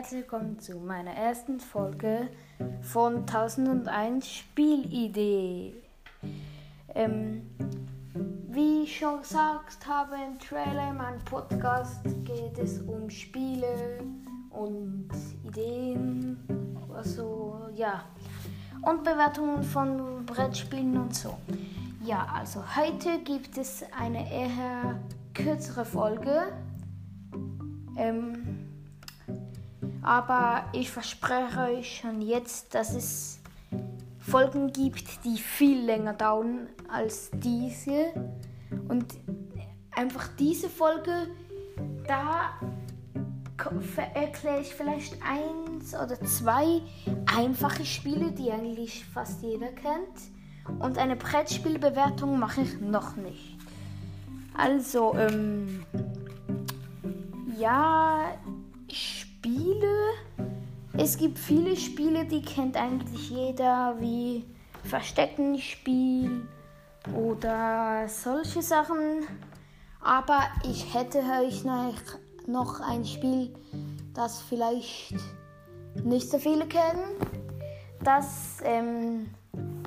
herzlich willkommen zu meiner ersten Folge von 1001 Spielidee. Ähm, wie ich schon gesagt habe im Trailer in meinem Podcast geht es um Spiele und Ideen, also ja, und Bewertungen von Brettspielen und so. Ja, also heute gibt es eine eher kürzere Folge. Ähm, aber ich verspreche euch schon jetzt, dass es Folgen gibt, die viel länger dauern als diese. Und einfach diese Folge, da erkläre ich vielleicht eins oder zwei einfache Spiele, die eigentlich fast jeder kennt. Und eine Brettspielbewertung mache ich noch nicht. Also, ähm, ja. Es gibt viele Spiele, die kennt eigentlich jeder, wie Versteckenspiel oder solche Sachen. Aber ich hätte euch noch, ein Spiel, das vielleicht nicht so viele kennen. Das ähm,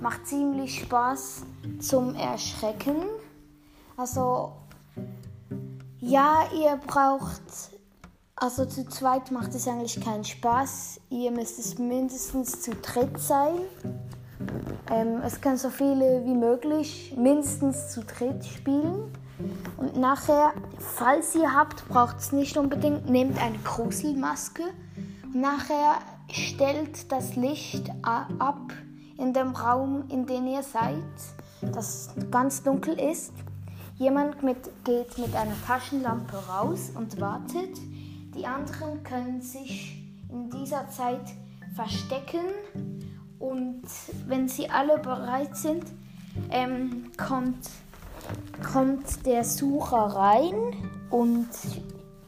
macht ziemlich Spaß zum Erschrecken. Also ja, ihr braucht also zu zweit macht es eigentlich keinen Spaß. Ihr müsst es mindestens zu dritt sein. Ähm, es können so viele wie möglich mindestens zu dritt spielen. Und nachher, falls ihr habt, braucht es nicht unbedingt, nehmt eine Gruselmaske. Und nachher stellt das Licht ab in dem Raum, in dem ihr seid, das ganz dunkel ist. Jemand mit, geht mit einer Taschenlampe raus und wartet. Die anderen können sich in dieser Zeit verstecken und wenn sie alle bereit sind, ähm, kommt, kommt der Sucher rein und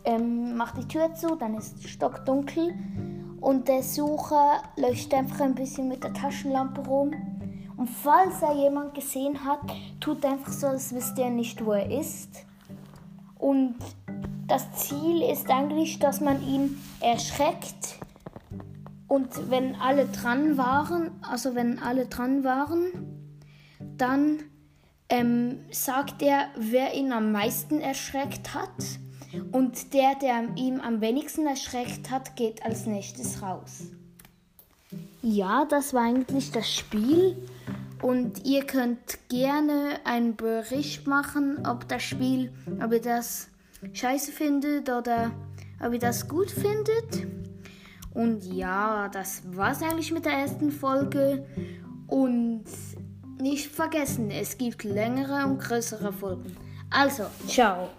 ähm, macht die Tür zu, dann ist es stockdunkel und der Sucher löscht einfach ein bisschen mit der Taschenlampe rum. Und falls er jemand gesehen hat, tut einfach so, als wüsste er nicht, wo er ist. Und das Ziel ist eigentlich, dass man ihn erschreckt. Und wenn alle dran waren, also wenn alle dran waren, dann ähm, sagt er, wer ihn am meisten erschreckt hat. Und der, der ihn am wenigsten erschreckt hat, geht als nächstes raus. Ja, das war eigentlich das Spiel. Und ihr könnt gerne einen Bericht machen, ob das Spiel, ob ihr das scheiße findet oder ob ihr das gut findet. Und ja, das war's eigentlich mit der ersten Folge. Und nicht vergessen, es gibt längere und größere Folgen. Also, ciao.